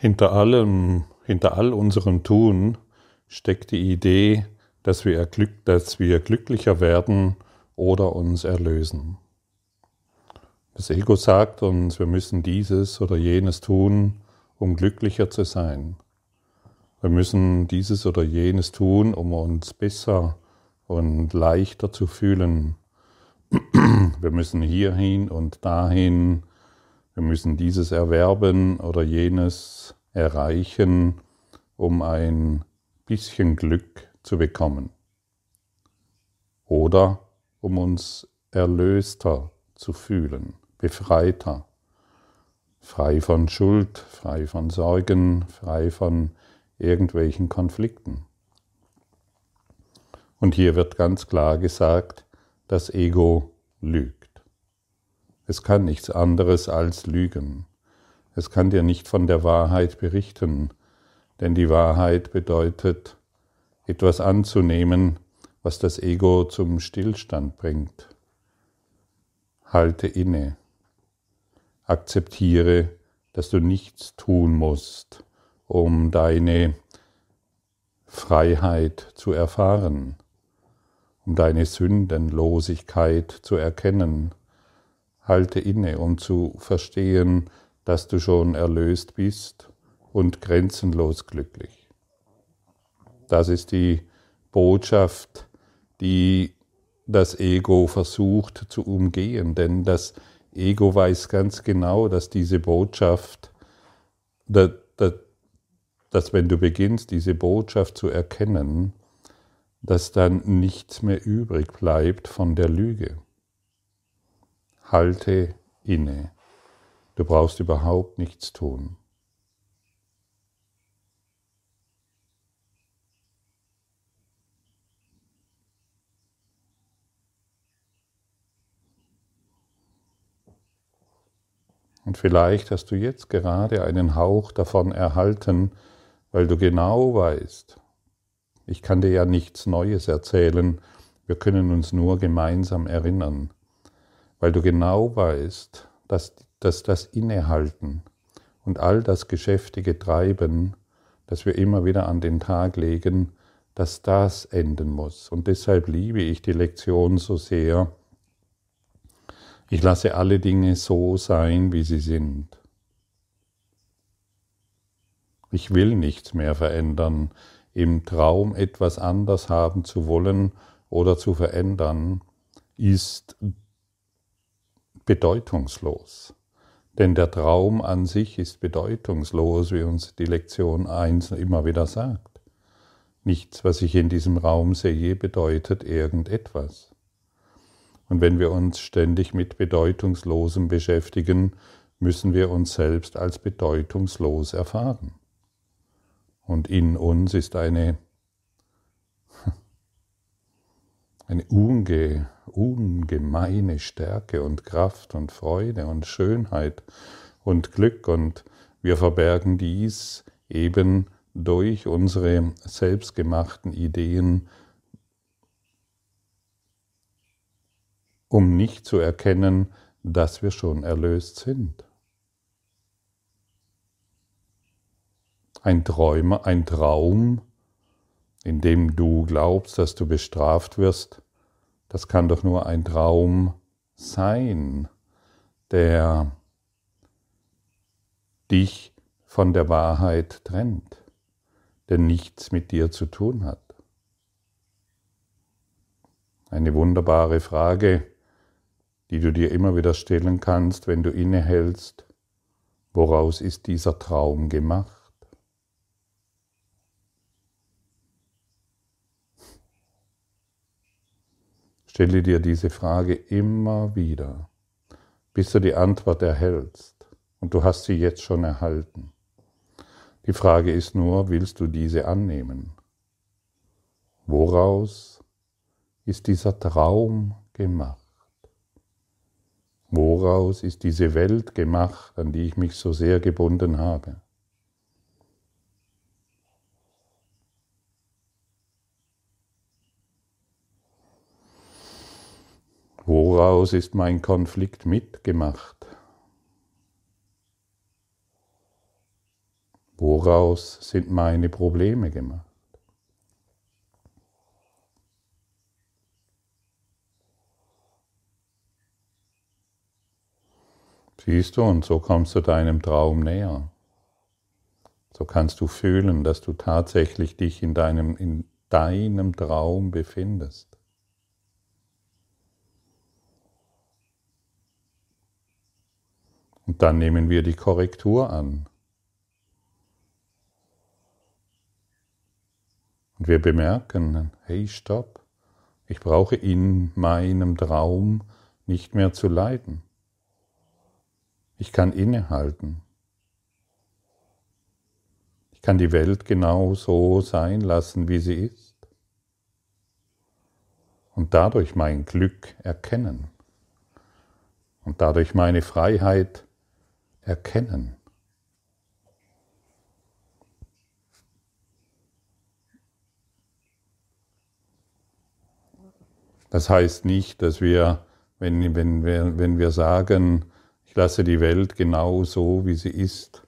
Hinter allem, hinter all unserem Tun steckt die Idee, dass wir, dass wir glücklicher werden oder uns erlösen. Das Ego sagt uns, wir müssen dieses oder jenes tun, um glücklicher zu sein. Wir müssen dieses oder jenes tun, um uns besser und leichter zu fühlen. Wir müssen hierhin und dahin wir müssen dieses erwerben oder jenes erreichen, um ein bisschen Glück zu bekommen. Oder um uns erlöster zu fühlen, befreiter, frei von Schuld, frei von Sorgen, frei von irgendwelchen Konflikten. Und hier wird ganz klar gesagt, das Ego lügt. Es kann nichts anderes als lügen. Es kann dir nicht von der Wahrheit berichten, denn die Wahrheit bedeutet, etwas anzunehmen, was das Ego zum Stillstand bringt. Halte inne. Akzeptiere, dass du nichts tun musst, um deine Freiheit zu erfahren, um deine Sündenlosigkeit zu erkennen halte inne, um zu verstehen, dass du schon erlöst bist und grenzenlos glücklich. Das ist die Botschaft, die das Ego versucht zu umgehen, denn das Ego weiß ganz genau, dass diese Botschaft, dass, dass, dass wenn du beginnst, diese Botschaft zu erkennen, dass dann nichts mehr übrig bleibt von der Lüge halte inne. Du brauchst überhaupt nichts tun. Und vielleicht hast du jetzt gerade einen Hauch davon erhalten, weil du genau weißt, ich kann dir ja nichts Neues erzählen, wir können uns nur gemeinsam erinnern weil du genau weißt, dass, dass das Innehalten und all das geschäftige Treiben, das wir immer wieder an den Tag legen, dass das enden muss. Und deshalb liebe ich die Lektion so sehr. Ich lasse alle Dinge so sein, wie sie sind. Ich will nichts mehr verändern. Im Traum etwas anders haben zu wollen oder zu verändern, ist bedeutungslos. Denn der Traum an sich ist bedeutungslos, wie uns die Lektion 1 immer wieder sagt. Nichts, was ich in diesem Raum sehe, bedeutet irgendetwas. Und wenn wir uns ständig mit Bedeutungslosem beschäftigen, müssen wir uns selbst als bedeutungslos erfahren. Und in uns ist eine, eine unge, ungemeine Stärke und Kraft und Freude und Schönheit und Glück und wir verbergen dies eben durch unsere selbstgemachten Ideen, um nicht zu erkennen, dass wir schon erlöst sind. Ein Träumer, ein Traum, in dem du glaubst, dass du bestraft wirst, das kann doch nur ein Traum sein, der dich von der Wahrheit trennt, der nichts mit dir zu tun hat. Eine wunderbare Frage, die du dir immer wieder stellen kannst, wenn du innehältst, woraus ist dieser Traum gemacht? Stelle dir diese Frage immer wieder, bis du die Antwort erhältst. Und du hast sie jetzt schon erhalten. Die Frage ist nur, willst du diese annehmen? Woraus ist dieser Traum gemacht? Woraus ist diese Welt gemacht, an die ich mich so sehr gebunden habe? Woraus ist mein Konflikt mitgemacht? Woraus sind meine Probleme gemacht? Siehst du, und so kommst du deinem Traum näher. So kannst du fühlen, dass du tatsächlich dich in deinem, in deinem Traum befindest. Und dann nehmen wir die Korrektur an. Und wir bemerken, hey, stopp, ich brauche in meinem Traum nicht mehr zu leiden. Ich kann innehalten. Ich kann die Welt genau so sein lassen, wie sie ist. Und dadurch mein Glück erkennen. Und dadurch meine Freiheit erkennen. Das heißt nicht, dass wir, wenn, wenn, wir, wenn wir sagen, ich lasse die Welt genau so, wie sie ist,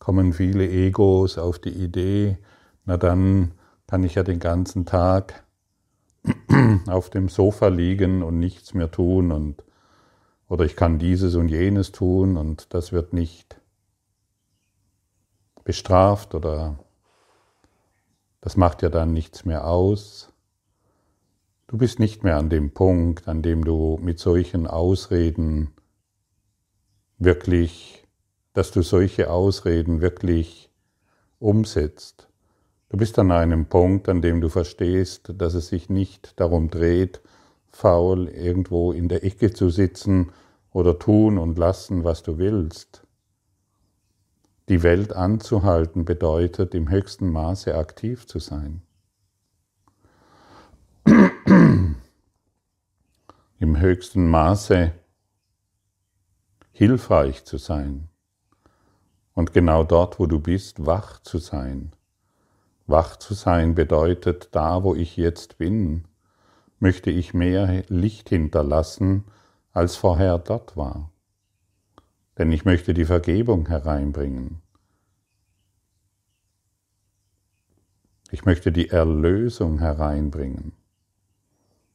kommen viele Egos auf die Idee, na dann kann ich ja den ganzen Tag auf dem Sofa liegen und nichts mehr tun und oder ich kann dieses und jenes tun und das wird nicht bestraft oder das macht ja dann nichts mehr aus. Du bist nicht mehr an dem Punkt, an dem du mit solchen Ausreden wirklich, dass du solche Ausreden wirklich umsetzt. Du bist an einem Punkt, an dem du verstehst, dass es sich nicht darum dreht, faul irgendwo in der Ecke zu sitzen oder tun und lassen, was du willst. Die Welt anzuhalten bedeutet, im höchsten Maße aktiv zu sein. Im höchsten Maße hilfreich zu sein und genau dort, wo du bist, wach zu sein. Wach zu sein bedeutet, da wo ich jetzt bin, möchte ich mehr Licht hinterlassen, als vorher dort war. Denn ich möchte die Vergebung hereinbringen. Ich möchte die Erlösung hereinbringen.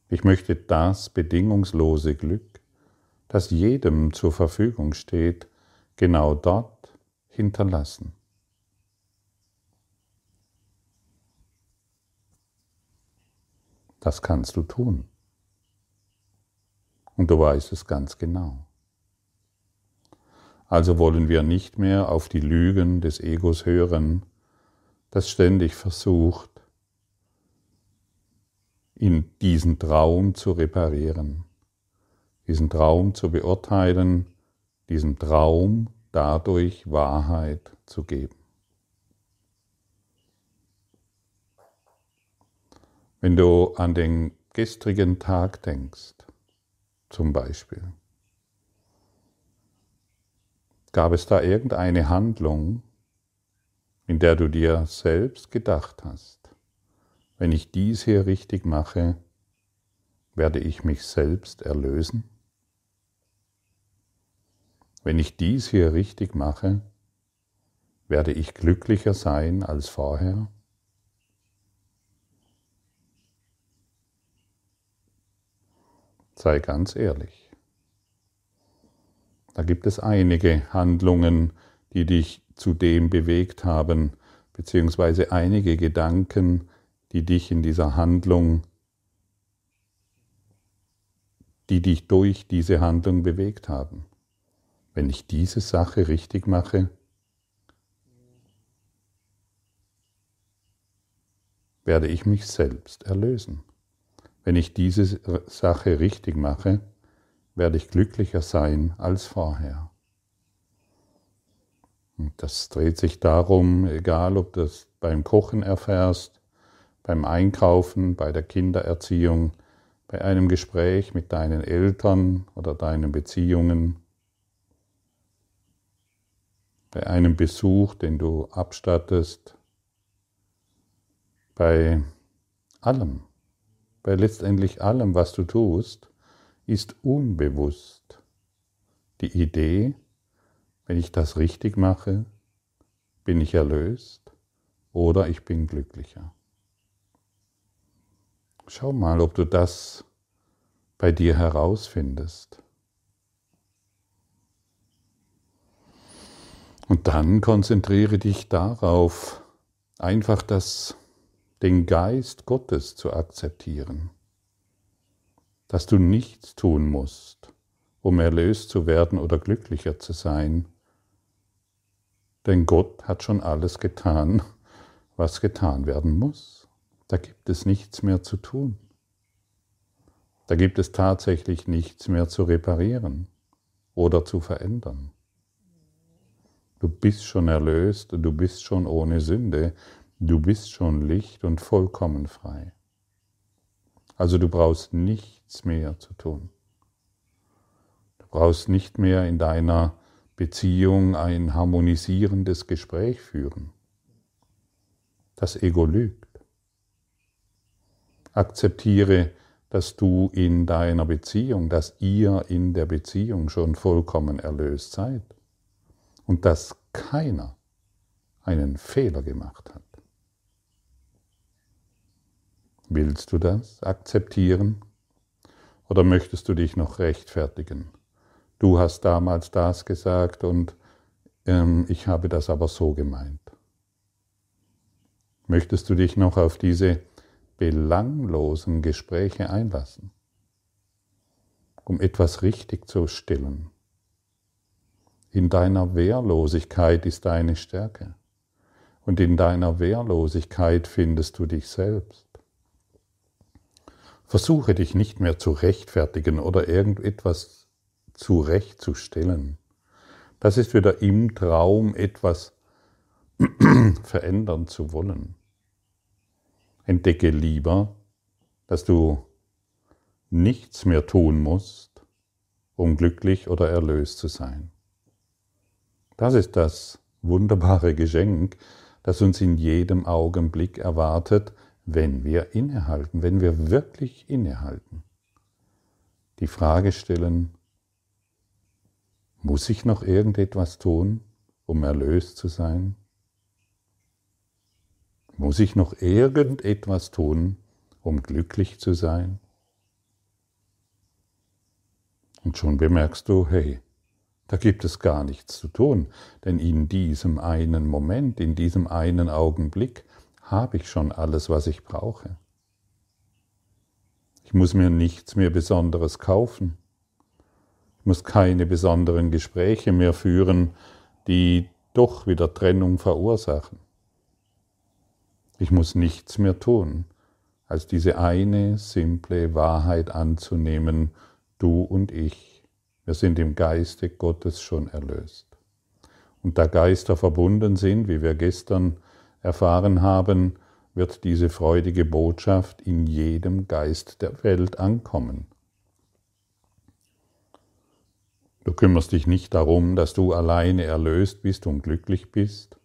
Ich möchte das bedingungslose Glück, das jedem zur Verfügung steht, genau dort hinterlassen. Das kannst du tun. Und du weißt es ganz genau. Also wollen wir nicht mehr auf die Lügen des Egos hören, das ständig versucht, in diesen Traum zu reparieren diesen Traum zu beurteilen, diesem Traum dadurch Wahrheit zu geben. Wenn du an den gestrigen Tag denkst, zum Beispiel, gab es da irgendeine Handlung, in der du dir selbst gedacht hast, wenn ich dies hier richtig mache, werde ich mich selbst erlösen? Wenn ich dies hier richtig mache, werde ich glücklicher sein als vorher? Sei ganz ehrlich. Da gibt es einige Handlungen, die dich zu dem bewegt haben, beziehungsweise einige Gedanken, die dich in dieser Handlung, die dich durch diese Handlung bewegt haben wenn ich diese Sache richtig mache, werde ich mich selbst erlösen. Wenn ich diese Sache richtig mache, werde ich glücklicher sein als vorher. Und das dreht sich darum, egal ob das beim Kochen erfährst, beim Einkaufen, bei der Kindererziehung, bei einem Gespräch mit deinen Eltern oder deinen Beziehungen, bei einem Besuch, den du abstattest, bei allem, bei letztendlich allem, was du tust, ist unbewusst die Idee, wenn ich das richtig mache, bin ich erlöst oder ich bin glücklicher. Schau mal, ob du das bei dir herausfindest. Und dann konzentriere dich darauf, einfach das, den Geist Gottes zu akzeptieren, dass du nichts tun musst, um erlöst zu werden oder glücklicher zu sein, denn Gott hat schon alles getan, was getan werden muss. Da gibt es nichts mehr zu tun. Da gibt es tatsächlich nichts mehr zu reparieren oder zu verändern. Du bist schon erlöst, du bist schon ohne Sünde, du bist schon Licht und vollkommen frei. Also du brauchst nichts mehr zu tun. Du brauchst nicht mehr in deiner Beziehung ein harmonisierendes Gespräch führen. Das Ego lügt. Akzeptiere, dass du in deiner Beziehung, dass ihr in der Beziehung schon vollkommen erlöst seid und dass keiner einen Fehler gemacht hat. Willst du das akzeptieren oder möchtest du dich noch rechtfertigen? Du hast damals das gesagt und ähm, ich habe das aber so gemeint. Möchtest du dich noch auf diese belanglosen Gespräche einlassen, um etwas richtig zu stellen? In deiner Wehrlosigkeit ist deine Stärke. Und in deiner Wehrlosigkeit findest du dich selbst. Versuche dich nicht mehr zu rechtfertigen oder irgendetwas zurechtzustellen. Das ist wieder im Traum etwas verändern zu wollen. Entdecke lieber, dass du nichts mehr tun musst, um glücklich oder erlöst zu sein. Das ist das wunderbare Geschenk, das uns in jedem Augenblick erwartet, wenn wir innehalten, wenn wir wirklich innehalten. Die Frage stellen, muss ich noch irgendetwas tun, um erlöst zu sein? Muss ich noch irgendetwas tun, um glücklich zu sein? Und schon bemerkst du, hey, da gibt es gar nichts zu tun, denn in diesem einen Moment, in diesem einen Augenblick habe ich schon alles, was ich brauche. Ich muss mir nichts mehr Besonderes kaufen. Ich muss keine besonderen Gespräche mehr führen, die doch wieder Trennung verursachen. Ich muss nichts mehr tun, als diese eine simple Wahrheit anzunehmen, du und ich wir sind im Geiste Gottes schon erlöst. Und da Geister verbunden sind, wie wir gestern erfahren haben, wird diese freudige Botschaft in jedem Geist der Welt ankommen. Du kümmerst dich nicht darum, dass du alleine erlöst bist und glücklich bist,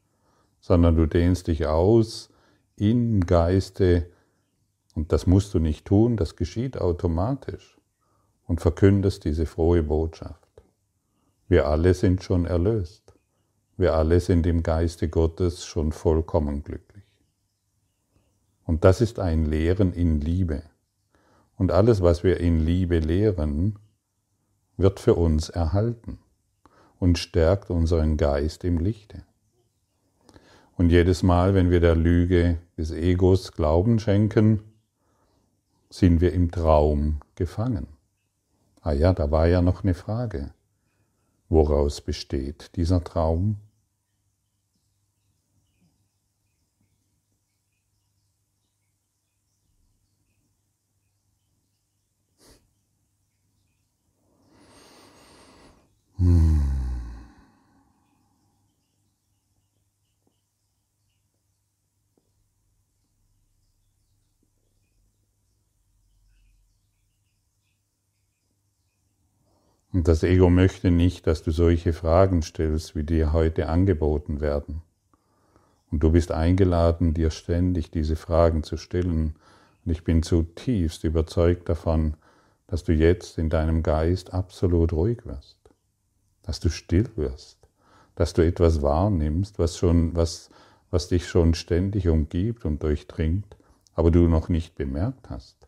sondern du dehnst dich aus im Geiste, und das musst du nicht tun, das geschieht automatisch und verkündest diese frohe Botschaft. Wir alle sind schon erlöst. Wir alle sind im Geiste Gottes schon vollkommen glücklich. Und das ist ein Lehren in Liebe. Und alles, was wir in Liebe lehren, wird für uns erhalten und stärkt unseren Geist im Lichte. Und jedes Mal, wenn wir der Lüge des Egos Glauben schenken, sind wir im Traum gefangen. Ah ja, da war ja noch eine Frage. Woraus besteht dieser Traum? Hmm. Und das Ego möchte nicht, dass du solche Fragen stellst, wie dir heute angeboten werden. Und du bist eingeladen, dir ständig diese Fragen zu stellen. Und ich bin zutiefst überzeugt davon, dass du jetzt in deinem Geist absolut ruhig wirst, dass du still wirst, dass du etwas wahrnimmst, was, schon, was, was dich schon ständig umgibt und durchdringt, aber du noch nicht bemerkt hast.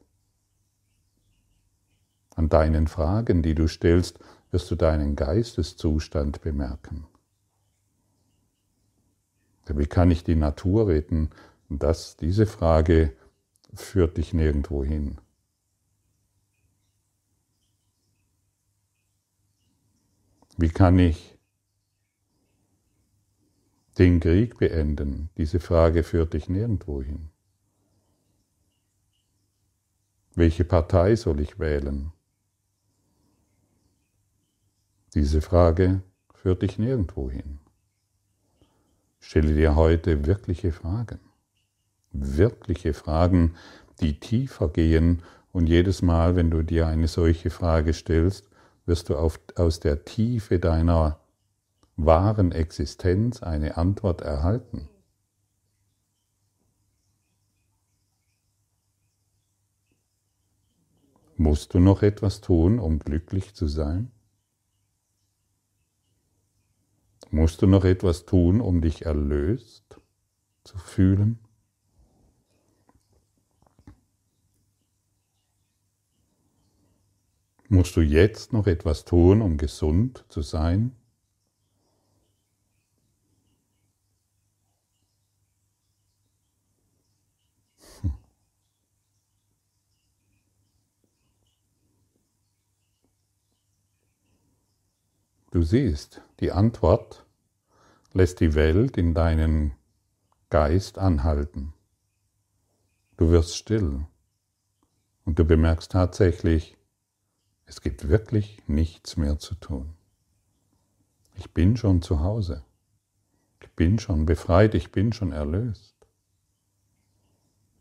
An deinen Fragen, die du stellst, wirst du deinen Geisteszustand bemerken. Wie kann ich die Natur retten? Das, diese Frage führt dich nirgendwo hin. Wie kann ich den Krieg beenden? Diese Frage führt dich nirgendwo hin. Welche Partei soll ich wählen? Diese Frage führt dich nirgendwo hin. Stelle dir heute wirkliche Fragen. Wirkliche Fragen, die tiefer gehen und jedes Mal, wenn du dir eine solche Frage stellst, wirst du auf, aus der Tiefe deiner wahren Existenz eine Antwort erhalten. Musst du noch etwas tun, um glücklich zu sein? Musst du noch etwas tun, um dich erlöst zu fühlen? Musst du jetzt noch etwas tun, um gesund zu sein? Hm. Du siehst, die Antwort lässt die Welt in deinen Geist anhalten. Du wirst still und du bemerkst tatsächlich, es gibt wirklich nichts mehr zu tun. Ich bin schon zu Hause. Ich bin schon befreit, ich bin schon erlöst.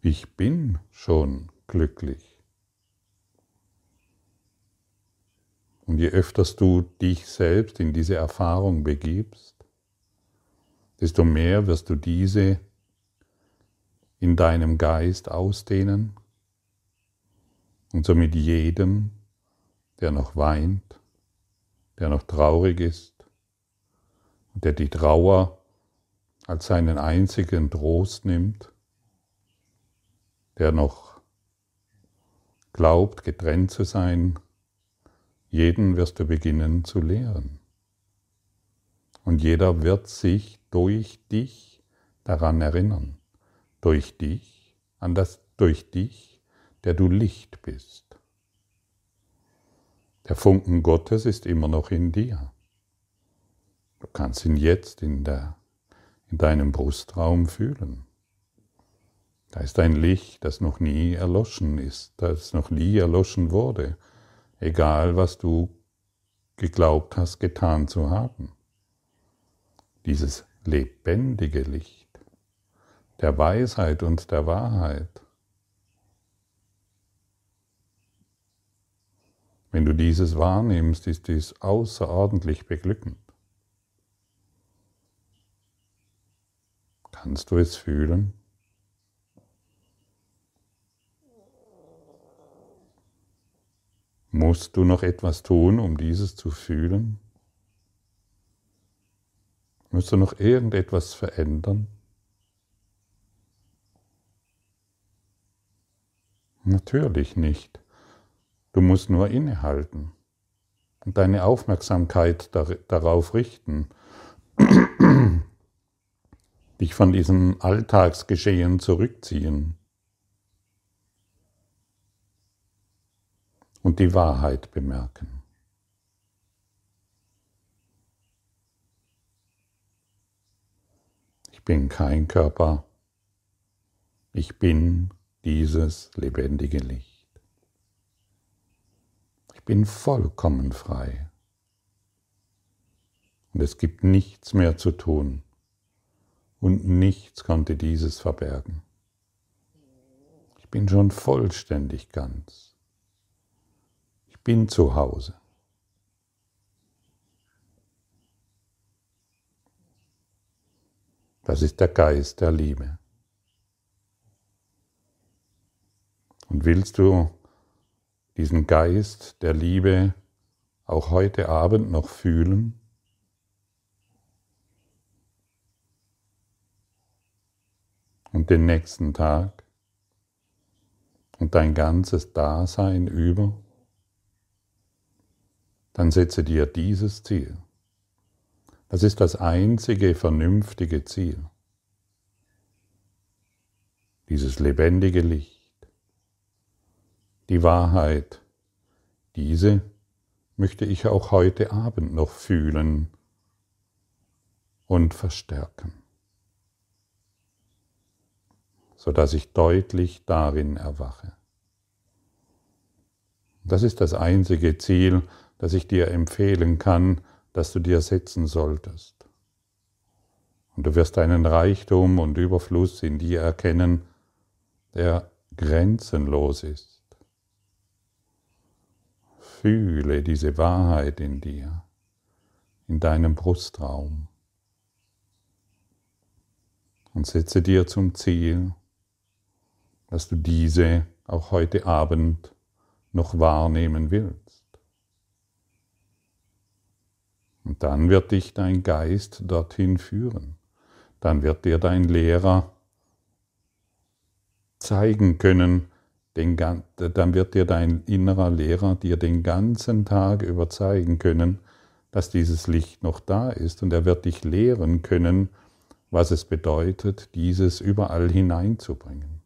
Ich bin schon glücklich. Und je öfter du dich selbst in diese Erfahrung begibst, desto mehr wirst du diese in deinem Geist ausdehnen und somit jedem der noch weint, der noch traurig ist und der die Trauer als seinen einzigen Trost nimmt, der noch glaubt, getrennt zu sein, jeden wirst du beginnen zu lehren. Und jeder wird sich durch dich daran erinnern, durch dich, an das, durch dich, der du Licht bist. Der Funken Gottes ist immer noch in dir. Du kannst ihn jetzt in, der, in deinem Brustraum fühlen. Da ist ein Licht, das noch nie erloschen ist, das noch nie erloschen wurde, egal was du geglaubt hast, getan zu haben. Dieses lebendige Licht der Weisheit und der Wahrheit, Wenn du dieses wahrnimmst, ist dies außerordentlich beglückend. Kannst du es fühlen? Musst du noch etwas tun, um dieses zu fühlen? Musst du noch irgendetwas verändern? Natürlich nicht. Du musst nur innehalten und deine Aufmerksamkeit darauf richten, dich von diesem Alltagsgeschehen zurückziehen. Und die Wahrheit bemerken. Ich bin kein Körper, ich bin dieses lebendige Licht bin vollkommen frei. Und es gibt nichts mehr zu tun. Und nichts konnte dieses verbergen. Ich bin schon vollständig ganz. Ich bin zu Hause. Das ist der Geist der Liebe. Und willst du diesen Geist der Liebe auch heute Abend noch fühlen? Und den nächsten Tag und dein ganzes Dasein über? Dann setze dir dieses Ziel. Das ist das einzige vernünftige Ziel. Dieses lebendige Licht die Wahrheit, diese möchte ich auch heute Abend noch fühlen und verstärken, sodass ich deutlich darin erwache. Das ist das einzige Ziel, das ich dir empfehlen kann, das du dir setzen solltest. Und du wirst einen Reichtum und Überfluss in dir erkennen, der grenzenlos ist. Fühle diese Wahrheit in dir, in deinem Brustraum und setze dir zum Ziel, dass du diese auch heute Abend noch wahrnehmen willst. Und dann wird dich dein Geist dorthin führen. Dann wird dir dein Lehrer zeigen können, den, dann wird dir dein innerer Lehrer dir den ganzen Tag über zeigen können, dass dieses Licht noch da ist und er wird dich lehren können, was es bedeutet, dieses überall hineinzubringen.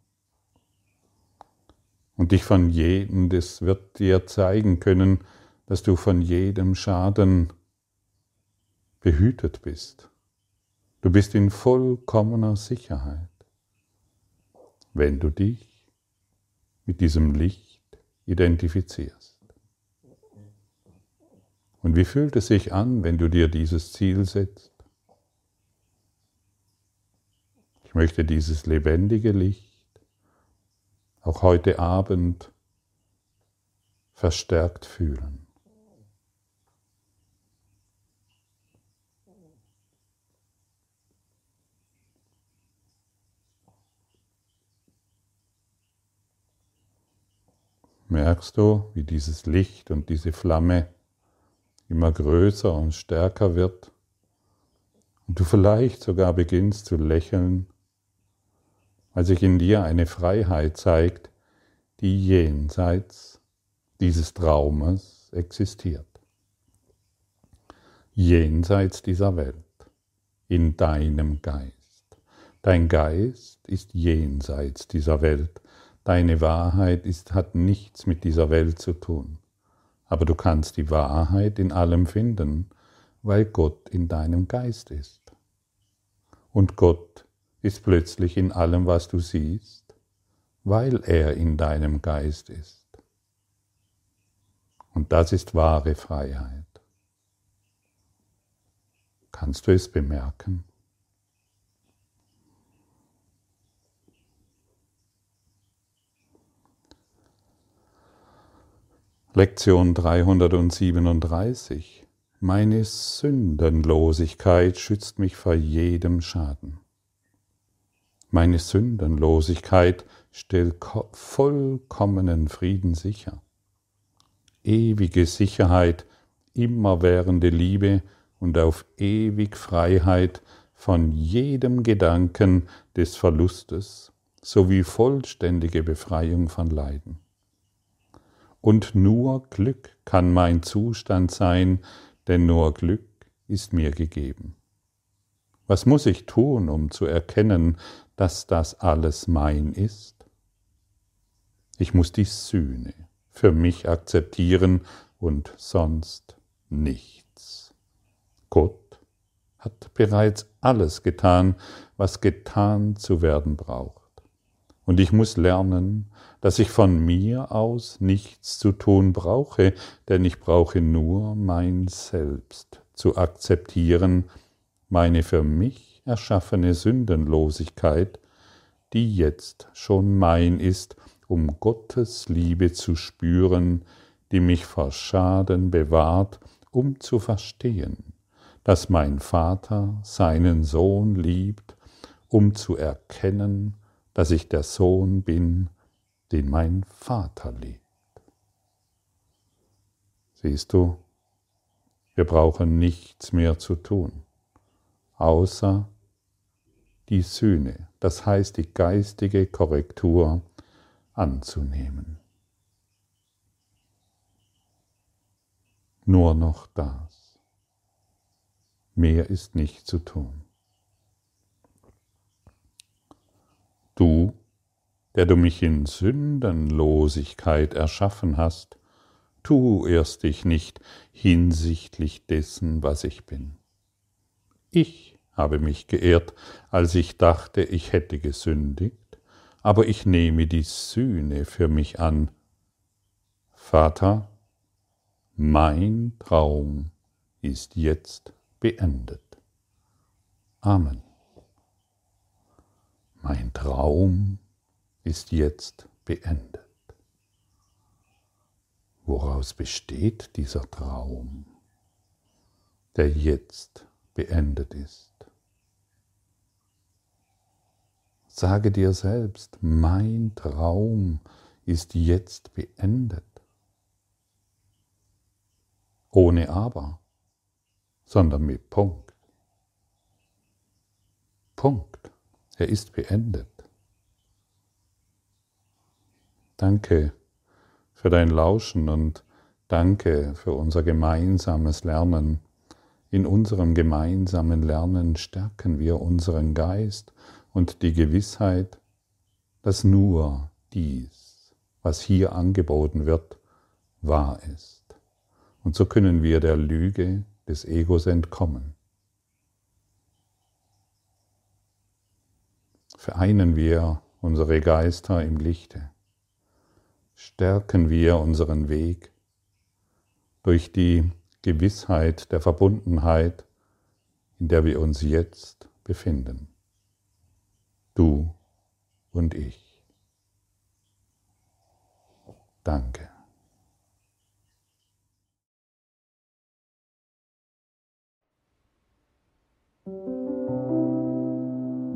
Und dich von jedem, das wird dir zeigen können, dass du von jedem Schaden behütet bist. Du bist in vollkommener Sicherheit, wenn du dich mit diesem Licht identifizierst. Und wie fühlt es sich an, wenn du dir dieses Ziel setzt? Ich möchte dieses lebendige Licht auch heute Abend verstärkt fühlen. Merkst du, wie dieses Licht und diese Flamme immer größer und stärker wird und du vielleicht sogar beginnst zu lächeln weil sich in dir eine Freiheit zeigt, die jenseits dieses Traumes existiert. Jenseits dieser Welt, in deinem Geist. Dein Geist ist jenseits dieser Welt. Deine Wahrheit ist, hat nichts mit dieser Welt zu tun. Aber du kannst die Wahrheit in allem finden, weil Gott in deinem Geist ist. Und Gott ist plötzlich in allem, was du siehst, weil er in deinem Geist ist. Und das ist wahre Freiheit. Kannst du es bemerken? Lektion 337. Meine Sündenlosigkeit schützt mich vor jedem Schaden. Meine Sündenlosigkeit stellt vollkommenen Frieden sicher. Ewige Sicherheit, immerwährende Liebe und auf ewig Freiheit von jedem Gedanken des Verlustes sowie vollständige Befreiung von Leiden. Und nur Glück kann mein Zustand sein, denn nur Glück ist mir gegeben. Was muss ich tun, um zu erkennen, dass das alles mein ist? Ich muss die Sühne für mich akzeptieren und sonst nichts. Gott hat bereits alles getan, was getan zu werden braucht. Und ich muss lernen, dass ich von mir aus nichts zu tun brauche, denn ich brauche nur mein Selbst zu akzeptieren, meine für mich erschaffene Sündenlosigkeit, die jetzt schon mein ist, um Gottes Liebe zu spüren, die mich vor Schaden bewahrt, um zu verstehen, dass mein Vater seinen Sohn liebt, um zu erkennen, dass ich der Sohn bin, den mein Vater liebt. Siehst du, wir brauchen nichts mehr zu tun, außer die Sühne, das heißt die geistige Korrektur anzunehmen. Nur noch das. Mehr ist nicht zu tun. Du, der du mich in Sündenlosigkeit erschaffen hast, tu erst dich nicht hinsichtlich dessen, was ich bin. Ich habe mich geehrt, als ich dachte, ich hätte gesündigt, aber ich nehme die Sühne für mich an. Vater, mein Traum ist jetzt beendet. Amen. Mein Traum ist jetzt beendet. Woraus besteht dieser Traum, der jetzt beendet ist? Sage dir selbst, mein Traum ist jetzt beendet. Ohne aber, sondern mit Punkt. Punkt. Er ist beendet. Danke für dein Lauschen und danke für unser gemeinsames Lernen. In unserem gemeinsamen Lernen stärken wir unseren Geist und die Gewissheit, dass nur dies, was hier angeboten wird, wahr ist. Und so können wir der Lüge des Egos entkommen. Vereinen wir unsere Geister im Lichte stärken wir unseren Weg durch die Gewissheit der Verbundenheit, in der wir uns jetzt befinden. Du und ich. Danke.